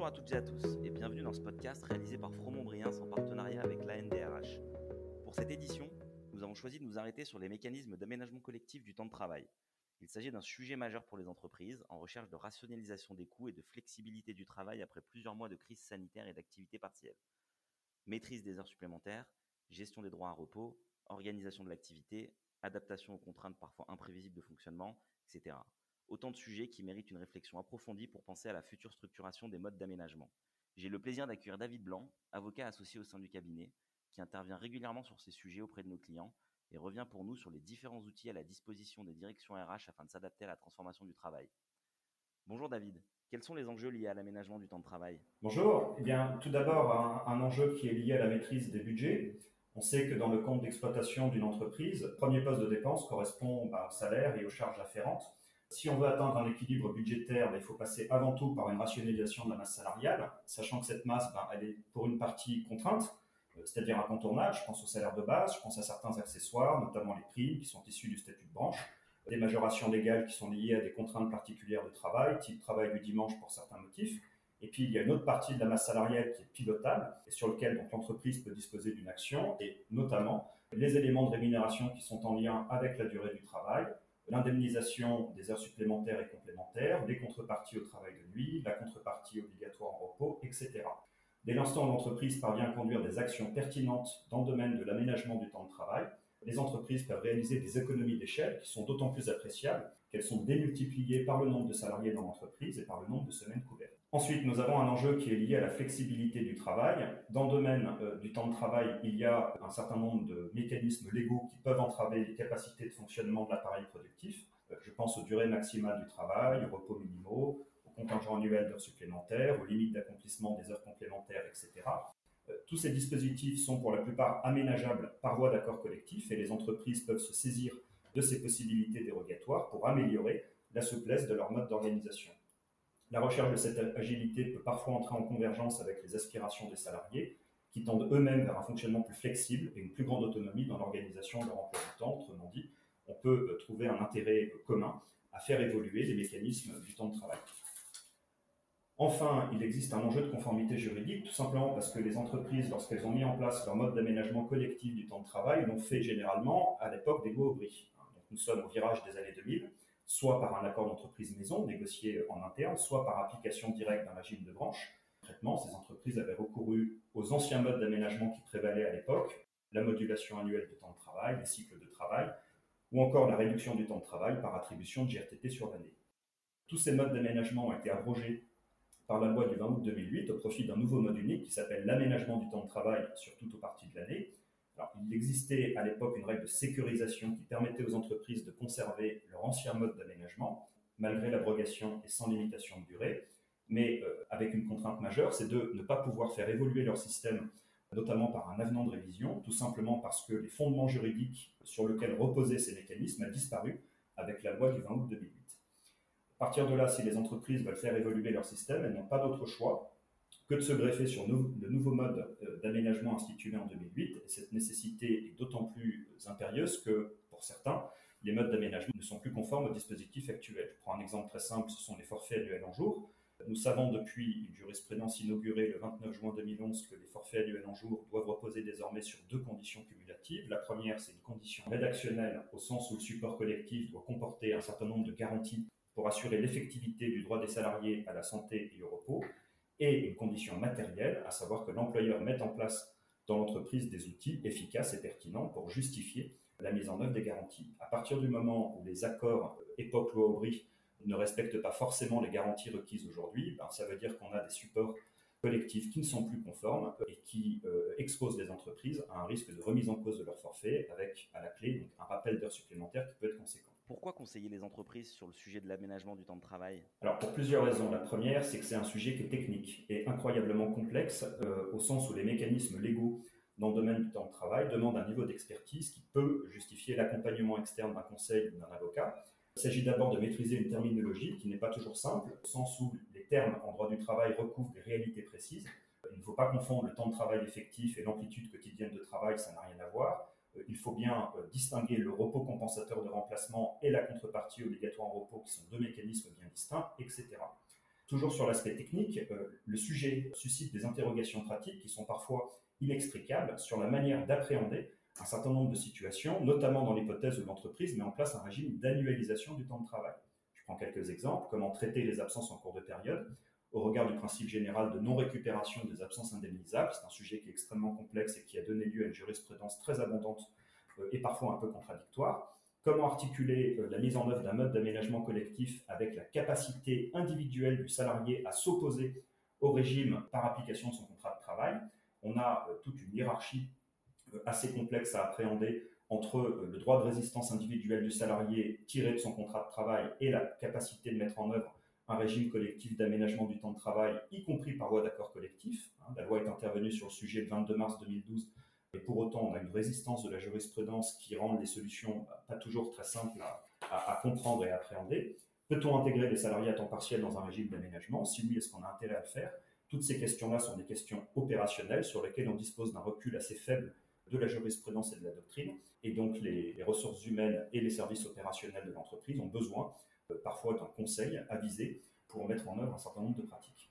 Bonjour à toutes et à tous et bienvenue dans ce podcast réalisé par Fromont Briens en partenariat avec l'ANDRH. Pour cette édition, nous avons choisi de nous arrêter sur les mécanismes d'aménagement collectif du temps de travail. Il s'agit d'un sujet majeur pour les entreprises en recherche de rationalisation des coûts et de flexibilité du travail après plusieurs mois de crise sanitaire et d'activité partielle. Maîtrise des heures supplémentaires, gestion des droits à repos, organisation de l'activité, adaptation aux contraintes parfois imprévisibles de fonctionnement, etc. Autant de sujets qui méritent une réflexion approfondie pour penser à la future structuration des modes d'aménagement. J'ai le plaisir d'accueillir David Blanc, avocat associé au sein du cabinet, qui intervient régulièrement sur ces sujets auprès de nos clients et revient pour nous sur les différents outils à la disposition des directions RH afin de s'adapter à la transformation du travail. Bonjour David, quels sont les enjeux liés à l'aménagement du temps de travail? Bonjour, eh bien tout d'abord un, enjeu qui est lié à la maîtrise des budgets. On sait que dans le compte d'exploitation d'une entreprise, premier poste de dépense correspond bah, au salaire et aux charges afférentes. Si on veut atteindre un équilibre budgétaire, il faut passer avant tout par une rationalisation de la masse salariale, sachant que cette masse, ben, elle est pour une partie contrainte, euh, c'est-à-dire incontournable. Je pense au salaire de base, je pense à certains accessoires, notamment les primes qui sont issus du statut de branche, des majorations légales qui sont liées à des contraintes particulières de travail, type travail du dimanche pour certains motifs. Et puis, il y a une autre partie de la masse salariale qui est pilotable et sur lequel l'entreprise peut disposer d'une action, et notamment les éléments de rémunération qui sont en lien avec la durée du travail, l'indemnisation des heures supplémentaires et complémentaires, les contreparties au travail de nuit, la contrepartie obligatoire en repos, etc. Dès l'instant où l'entreprise parvient à conduire des actions pertinentes dans le domaine de l'aménagement du temps de travail, les entreprises peuvent réaliser des économies d'échelle qui sont d'autant plus appréciables qu'elles sont démultipliées par le nombre de salariés dans l'entreprise et par le nombre de semaines couvertes. Ensuite, nous avons un enjeu qui est lié à la flexibilité du travail. Dans le domaine euh, du temps de travail, il y a un certain nombre de mécanismes légaux qui peuvent entraver les capacités de fonctionnement de l'appareil productif. Euh, je pense aux durées maximales du travail, aux repos minimaux, aux contingents annuels d'heures supplémentaires, aux limites d'accomplissement des heures complémentaires, etc. Euh, tous ces dispositifs sont pour la plupart aménageables par voie d'accord collectif et les entreprises peuvent se saisir de ces possibilités dérogatoires pour améliorer la souplesse de leur mode d'organisation. La recherche de cette agilité peut parfois entrer en convergence avec les aspirations des salariés, qui tendent eux-mêmes vers un fonctionnement plus flexible et une plus grande autonomie dans l'organisation de leur emploi du temps. Autrement dit, on peut euh, trouver un intérêt commun à faire évoluer les mécanismes du temps de travail. Enfin, il existe un enjeu de conformité juridique, tout simplement parce que les entreprises, lorsqu'elles ont mis en place leur mode d'aménagement collectif du temps de travail, l'ont fait généralement à l'époque des Aubry. Donc nous sommes au virage des années 2000, soit par un accord d'entreprise maison négocié en interne, soit par application directe d'un régime de branche. Concrètement, ces entreprises avaient recouru aux anciens modes d'aménagement qui prévalaient à l'époque, la modulation annuelle de temps de travail, les cycles de travail, ou encore la réduction du temps de travail par attribution de GRTT sur l'année. Tous ces modes d'aménagement ont été abrogés par la loi du 20 août 2008 au profit d'un nouveau mode unique qui s'appelle l'aménagement du temps de travail sur toute ou partie de l'année. Il existait à l'époque une règle de sécurisation qui permettait aux entreprises de conserver leur ancien mode d'aménagement, malgré l'abrogation et sans limitation de durée, mais euh, avec une contrainte majeure, c'est de ne pas pouvoir faire évoluer leur système, notamment par un avenant de révision, tout simplement parce que les fondements juridiques sur lesquels reposaient ces mécanismes a disparu avec la loi du 20 août 2008. À partir de là, si les entreprises veulent faire évoluer leur système, elles n'ont pas d'autre choix que de se greffer sur le nouveau mode euh, d'aménagement institué en 2008. Et cette nécessité est d'autant plus impérieuse que, pour certains, les modes d'aménagement ne sont plus conformes au dispositif actuel. Je prends un exemple très simple, ce sont les forfaits annuels en jour. Nous savons depuis une jurisprudence inaugurée le 29 juin 2011 que les forfaits annuels en jour doivent reposer désormais sur deux conditions cumulatives. La première, c'est une condition rédactionnelle au sens où le support collectif doit comporter un certain nombre de garanties pour assurer l'effectivité du droit des salariés à la santé et au repos, et une condition matérielle, à savoir que l'employeur mette en place dans l'entreprise des outils efficaces et pertinents pour justifier la mise en œuvre des garanties. À partir du moment où les accords époque loi Aubry ne respectent pas forcément les garanties requises aujourd'hui, ben ça veut dire qu'on a des supports collectifs qui ne sont plus conformes et qui euh, exposent les entreprises à un risque de remise en cause de leur forfait avec à la clé un rappel d'heures supplémentaires qui peut être conséquent. Pourquoi conseiller les entreprises sur le sujet de l'aménagement du temps de travail? Alors pour plusieurs raisons. La première, c'est que c'est un sujet qui est technique et incroyablement complexe euh, au sens où les mécanismes légaux dans le domaine du temps de travail demandent un niveau d'expertise qui peut justifier l'accompagnement externe d'un conseil ou d'un avocat. Il s'agit d'abord de maîtriser une terminologie qui n'est pas toujours simple, au sens où les termes en droit du travail recouvrent des réalités précises. Il ne faut pas confondre le temps de travail effectif et l'amplitude quotidienne de travail, ça n'a rien à voir. Euh, il faut bien euh, distinguer le repos compensateur de remplacement et la contrepartie obligatoire en repos, qui sont deux mécanismes bien distincts, etc. Toujours sur l'aspect technique, le sujet suscite des interrogations pratiques qui sont parfois inextricables sur la manière d'appréhender un certain nombre de situations, notamment dans l'hypothèse où l'entreprise met en place un régime d'annualisation du temps de travail. Je prends quelques exemples. Comment traiter les absences en cours de période au regard du principe général de non-récupération des absences indemnisables. C'est un sujet qui est extrêmement complexe et qui a donné lieu à une jurisprudence très abondante euh, et parfois un peu contradictoire. Comment articuler euh, la mise en œuvre d'un mode d'aménagement collectif avec la capacité individuelle du salarié à s'opposer au régime par application de son contrat de travail? On a euh, toute une hiérarchie assez complexe à appréhender entre le droit de résistance individuelle du salarié tiré de son contrat de travail et la capacité de mettre en œuvre un régime collectif d'aménagement du temps de travail, y compris par voie d'accord collectif. Hein. La loi est intervenue sur le sujet le 22 mars 2012, et pour autant, on a une résistance de la jurisprudence qui rend les solutions pas toujours très simples à, comprendre et à appréhender. Peut-on intégrer les salariés à temps partiel dans un régime d'aménagement? Si oui, est-ce qu'on a intérêt à le faire? Toutes ces questions-là sont des questions opérationnelles sur lesquelles on dispose d'un recul assez faible de la jurisprudence et de la doctrine. Et donc, les, ressources humaines et les services opérationnels de l'entreprise ont besoin parfois d'un conseil avisé pour mettre en œuvre un certain nombre de pratiques.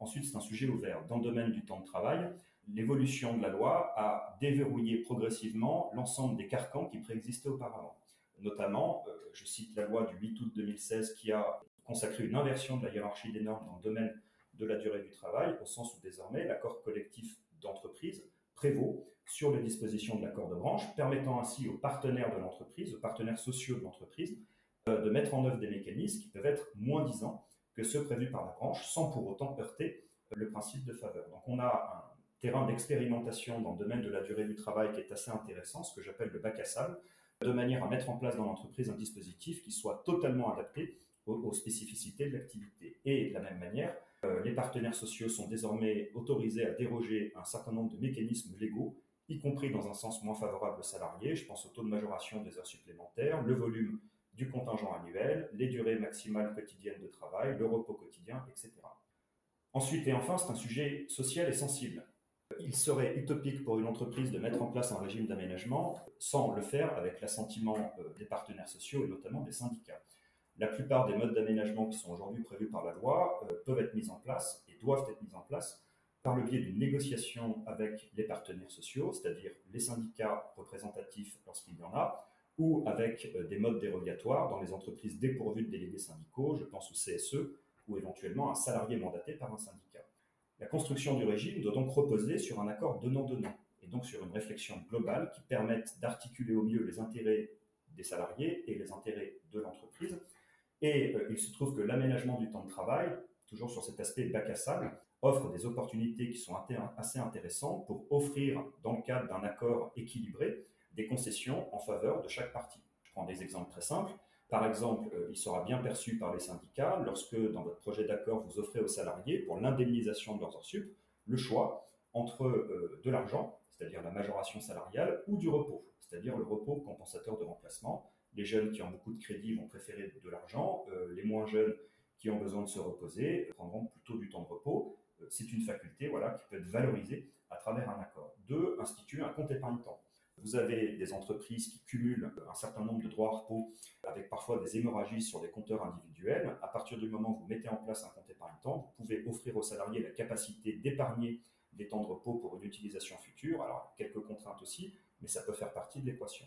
Ensuite, c'est un sujet ouvert. Dans le domaine du temps de travail, l'évolution de la loi a déverrouillé progressivement l'ensemble des carcans qui préexistaient auparavant. Notamment, euh, je cite la loi du 8 août 2016 qui a consacré une inversion de la hiérarchie des normes dans le domaine de la durée du travail, au sens où désormais l'accord collectif d'entreprise prévaut sur les dispositions de l'accord de branche, permettant ainsi aux partenaires de l'entreprise, aux partenaires sociaux de l'entreprise, euh, de mettre en œuvre des mécanismes qui peuvent être moins disants que ceux prévus par la branche, sans pour autant heurter le principe de faveur. Donc on a un terrain d'expérimentation dans le domaine de la durée du travail qui est assez intéressant, ce que j'appelle le bac à sable, de manière à mettre en place dans l'entreprise un dispositif qui soit totalement adapté aux, spécificités de l'activité. Et de la même manière, euh, les partenaires sociaux sont désormais autorisés à déroger un certain nombre de mécanismes légaux, y compris dans un sens moins favorable aux salariés. Je pense au taux de majoration des heures supplémentaires, le volume du contingent annuel, les durées maximales quotidiennes de travail, le repos quotidien, etc. Ensuite et enfin, c'est un sujet social et sensible. Il serait utopique pour une entreprise de mettre en place un régime d'aménagement sans le faire avec l'assentiment euh, des partenaires sociaux et notamment des syndicats. La plupart des modes d'aménagement qui sont aujourd'hui prévus par la loi euh, peuvent être mis en place et doivent être mis en place par le biais d'une négociation avec les partenaires sociaux, c'est-à-dire les syndicats représentatifs lorsqu'il y en a, ou avec euh, des modes dérogatoires dans les entreprises dépourvues de délégués syndicaux, je pense au CSE, ou éventuellement un salarié mandaté par un syndicat. La construction du régime doit donc reposer sur un accord donnant-donnant, et donc sur une réflexion globale qui permette d'articuler au mieux les intérêts des salariés et les intérêts de l'entreprise. Et euh, il se trouve que l'aménagement du temps de travail, toujours sur cet aspect bac à sable, offre des opportunités qui sont assez intéressantes pour offrir, dans le cadre d'un accord équilibré, des concessions en faveur de chaque partie. Je prends des exemples très simples. Par exemple, euh, il sera bien perçu par les syndicats lorsque, dans votre projet d'accord, vous offrez aux salariés, pour l'indemnisation de leurs heures sup, le choix entre euh, de l'argent, c'est-à-dire la majoration salariale, ou du repos, c'est-à-dire le repos compensateur de remplacement. Les jeunes qui ont beaucoup de crédits vont préférer de l'argent, euh, les moins jeunes qui ont besoin de se reposer prendront plutôt du temps de repos. C'est une faculté voilà, qui peut être valorisée à travers un accord. Deux, instituer un compte épargne-temps. Vous avez des entreprises qui cumulent un certain nombre de droits à repos avec parfois des hémorragies sur des compteurs individuels. À partir du moment où vous mettez en place un compte épargne-temps, vous pouvez offrir aux salariés la capacité d'épargner des temps de repos pour une utilisation future. Alors, quelques contraintes aussi, mais ça peut faire partie de l'équation.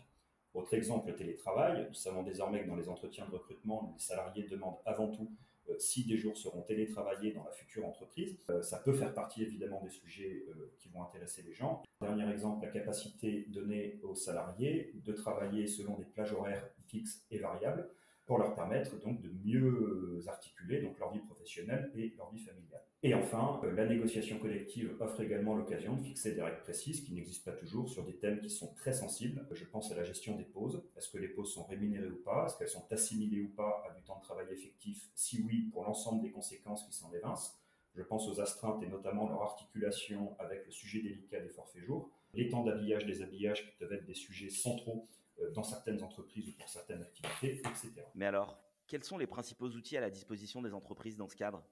Autre exemple, le télétravail. Nous savons désormais que dans les entretiens de recrutement, les salariés demandent avant tout si des jours seront télétravaillés dans la future entreprise. Euh, ça peut faire partie évidemment des sujets euh, qui vont intéresser les gens. Dernier exemple, la capacité donnée aux salariés de travailler selon des plages horaires fixes et variables pour leur permettre donc de mieux articuler donc leur vie professionnelle et leur vie familiale. Et enfin, euh, la négociation collective offre également l'occasion de fixer des règles précises qui n'existent pas toujours sur des thèmes qui sont très sensibles. Je pense à la gestion des pauses. Est-ce que les pauses sont rémunérées ou pas? Est-ce qu'elles sont assimilées ou pas à du temps de travail effectif? Si oui, pour l'ensemble des conséquences qui s'en évincent. Je pense aux astreintes et notamment leur articulation avec le sujet délicat des forfaits jours, les temps d'habillage, des habillages qui peuvent être des sujets centraux euh, dans certaines entreprises ou pour certaines activités, etc. Mais alors, quels sont les principaux outils à la disposition des entreprises dans ce cadre?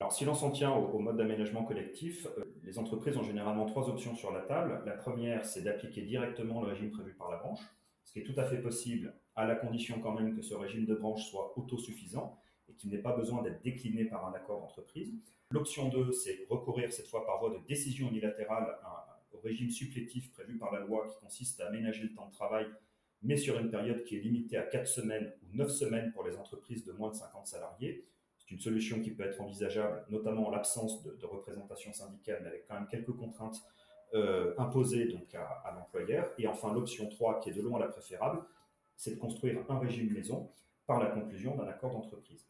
Alors, si l'on s'en tient au, mode d'aménagement collectif, euh, les entreprises ont généralement trois options sur la table. La première, c'est d'appliquer directement le régime prévu par la branche, ce qui est tout à fait possible, à la condition quand même que ce régime de branche soit autosuffisant et qu'il n'ait pas besoin d'être décliné par un accord d'entreprise. L'option 2, c'est recourir cette fois par voie de décision unilatérale au régime supplétif prévu par la loi qui consiste à aménager le temps de travail, mais sur une période qui est limitée à 4 semaines ou 9 semaines pour les entreprises de moins de 50 salariés. C'est une solution qui peut être envisageable, notamment en l'absence de, représentation syndicale, mais avec quand même quelques contraintes euh, imposées donc à, à l'employeur. Et enfin, l'option 3, qui est de loin la préférable, c'est de construire un régime maison par la conclusion d'un accord d'entreprise.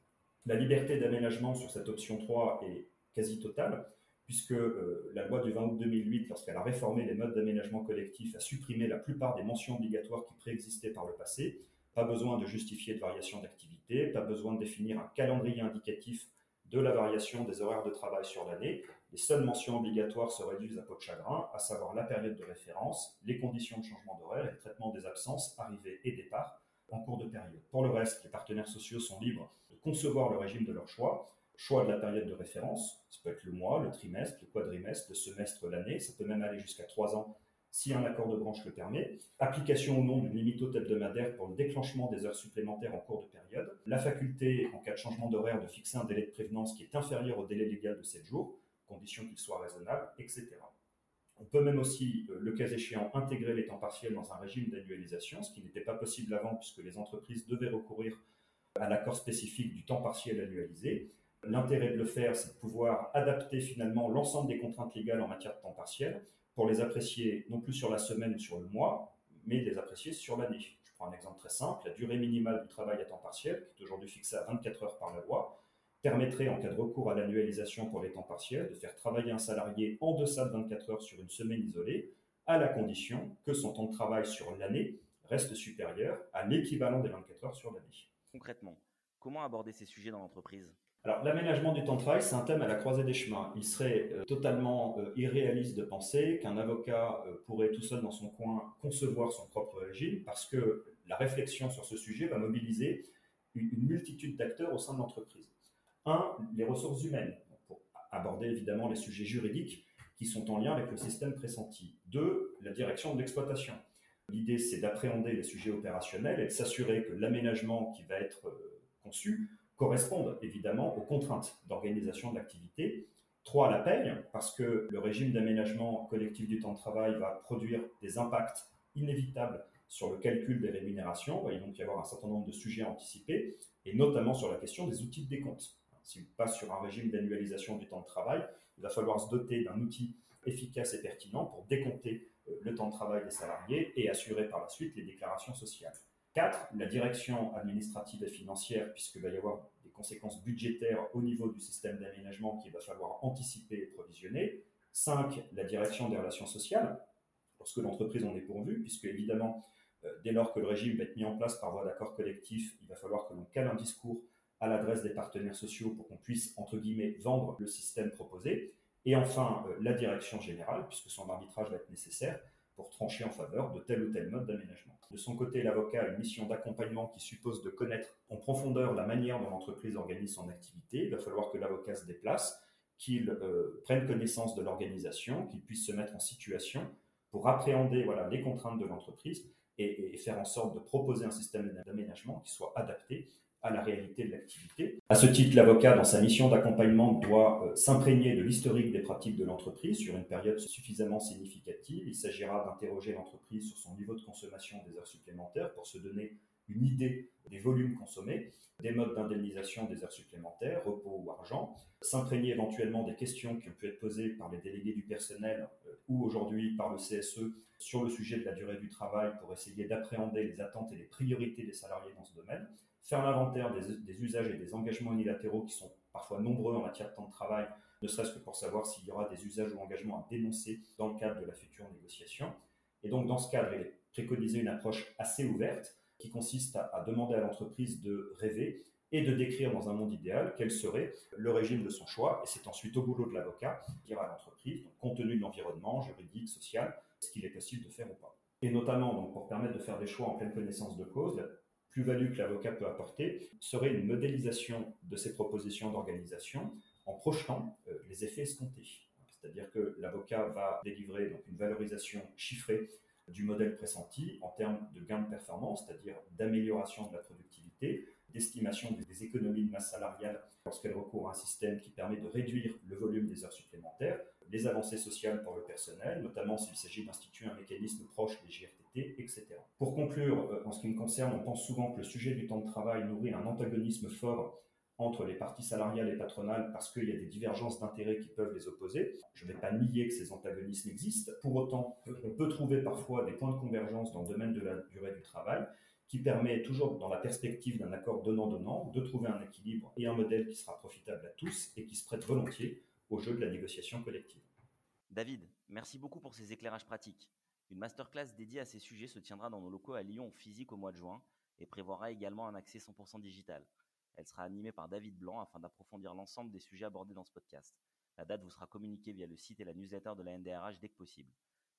La liberté d'aménagement sur cette option 3 est quasi totale, puisque euh, la loi du 20 août 2008, lorsqu'elle a réformé les modes d'aménagement collectif, a supprimé la plupart des mentions obligatoires qui préexistaient par le passé. Pas besoin de justifier de variation d'activité, pas besoin de définir un calendrier indicatif de la variation des horaires de travail sur l'année. Les seules mentions obligatoires se réduisent à peau de chagrin, à savoir la période de référence, les conditions de changement d'horaire et le traitement des absences, arrivées et départs en cours de période. Pour le reste, les partenaires sociaux sont libres de concevoir le régime de leur choix. Choix de la période de référence, ça peut être le mois, le trimestre, le quadrimestre, le semestre, l'année, ça peut même aller jusqu'à trois ans si un accord de branche le permet. Application ou non d'une limite hebdomadaire pour le déclenchement des heures supplémentaires en cours de période. La faculté, en cas de changement d'horaire, de fixer un délai de prévenance qui est inférieur au délai légal de 7 jours, condition qu'il soit raisonnable, etc. On peut même aussi, euh, le cas échéant, intégrer les temps partiels dans un régime d'annualisation, ce qui n'était pas possible avant puisque les entreprises devaient recourir à l'accord spécifique du temps partiel annualisé. L'intérêt de le faire, c'est de pouvoir adapter finalement l'ensemble des contraintes légales en matière de temps partiel pour les apprécier non plus sur la semaine ou sur le mois, mais les apprécier sur l'année. Je prends un exemple très simple, la durée minimale du travail à temps partiel, qui est aujourd'hui fixée à 24 heures par la loi, permettrait, en cas de recours à l'annualisation pour les temps partiels, de faire travailler un salarié en deçà de 24 heures sur une semaine isolée, à la condition que son temps de travail sur l'année reste supérieur à l'équivalent des 24 heures sur l'année. Concrètement, comment aborder ces sujets dans l'entreprise? Alors, l'aménagement du temps de travail, c'est un thème à la croisée des chemins. Il serait euh, totalement euh, irréaliste de penser qu'un avocat euh, pourrait tout seul dans son coin concevoir son propre régime, parce que la réflexion sur ce sujet va mobiliser une multitude d'acteurs au sein de l'entreprise. Un, les ressources humaines, pour aborder évidemment les sujets juridiques qui sont en lien avec le système pressenti. Deux, la direction de l'exploitation. L'idée, c'est d'appréhender les sujets opérationnels et de s'assurer que l'aménagement qui va être conçu corresponde évidemment aux contraintes d'organisation de l'activité. Trois, la paye, parce que le régime d'aménagement collectif du temps de travail va produire des impacts inévitables sur le calcul des rémunérations. Il va donc y avoir un certain nombre de sujets à anticiper, et notamment sur la question des outils de décompte si on passe sur un régime d'annualisation du temps de travail, il va falloir se doter d'un outil efficace et pertinent pour décompter euh, le temps de travail des salariés et assurer par la suite les déclarations sociales. 4. La direction administrative et financière, puisqu'il va y avoir des conséquences budgétaires au niveau du système d'aménagement qu'il va falloir anticiper et provisionner. 5. La direction des relations sociales, lorsque l'entreprise en est pourvue, puisque évidemment, euh, dès lors que le régime va être mis en place par voie d'accord collectif, il va falloir que l'on cale un discours à l'adresse des partenaires sociaux pour qu'on puisse, entre guillemets, vendre le système proposé. Et enfin, euh, la direction générale, puisque son arbitrage va être nécessaire pour trancher en faveur de tel ou tel mode d'aménagement. De son côté, l'avocat a une mission d'accompagnement qui suppose de connaître en profondeur la manière dont l'entreprise organise son activité. Il va falloir que l'avocat se déplace, qu'il euh, prenne connaissance de l'organisation, qu'il puisse se mettre en situation pour appréhender voilà, les contraintes de l'entreprise et, et, faire en sorte de proposer un système d'aménagement qui soit adapté à la réalité de l'activité. À ce titre, l'avocat, dans sa mission d'accompagnement, doit euh, s'imprégner de l'historique des pratiques de l'entreprise sur une période suffisamment significative. Il s'agira d'interroger l'entreprise sur son niveau de consommation des heures supplémentaires pour se donner une idée des volumes consommés, des modes d'indemnisation des heures supplémentaires, repos ou argent, s'imprégner éventuellement des questions qui ont pu être posées par les délégués du personnel euh, ou aujourd'hui par le CSE sur le sujet de la durée du travail pour essayer d'appréhender les attentes et les priorités des salariés dans ce domaine faire l'inventaire des, usages et des engagements unilatéraux qui sont parfois nombreux en matière de temps de travail, ne serait-ce que pour savoir s'il y aura des usages ou engagements à dénoncer dans le cadre de la future négociation. Et donc, dans ce cadre, il est préconisé une approche assez ouverte qui consiste à, demander à l'entreprise de rêver et de décrire dans un monde idéal quel serait le régime de son choix. Et c'est ensuite au boulot de l'avocat de dire à l'entreprise, compte tenu de l'environnement juridique, social, ce qu'il est possible de faire ou pas. Et notamment, donc, pour permettre de faire des choix en pleine connaissance de cause, plus-value que l'avocat peut apporter serait une modélisation de ces propositions d'organisation en projetant euh, les effets escomptés. C'est-à-dire que l'avocat va délivrer donc, une valorisation chiffrée du modèle pressenti en termes de gain de performance, c'est-à-dire d'amélioration de la productivité, d'estimation des économies de masse salariale lorsqu'elle recourt à un système qui permet de réduire le volume des heures supplémentaires, les avancées sociales pour le personnel, notamment s'il s'agit d'instituer un mécanisme proche des Pour conclure, euh, en ce qui me concerne, on pense souvent que le sujet du temps de travail nourrit un antagonisme fort entre les parties salariales et patronales parce qu'il y a des divergences d'intérêts qui peuvent les opposer. Je ne vais pas nier que ces antagonismes existent. Pour autant, on peut trouver parfois des points de convergence dans le domaine de la durée du travail qui permet, toujours dans la perspective d'un accord donnant-donnant, de trouver un équilibre et un modèle qui sera profitable à tous et qui se prête volontiers au jeu de la négociation collective. David, merci beaucoup pour ces éclairages pratiques. Une masterclass dédiée à ces sujets se tiendra dans nos locaux à Lyon physique au mois de juin et prévoira également un accès 100% digital. Elle sera animée par David Blanc afin d'approfondir l'ensemble des sujets abordés dans ce podcast. La date vous sera communiquée via le site et la newsletter de la NDRH dès que possible.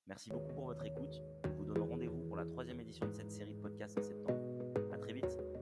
Merci beaucoup pour votre écoute. Nous vous donnons rendez-vous pour la troisième édition de cette série de podcasts en septembre. À très vite.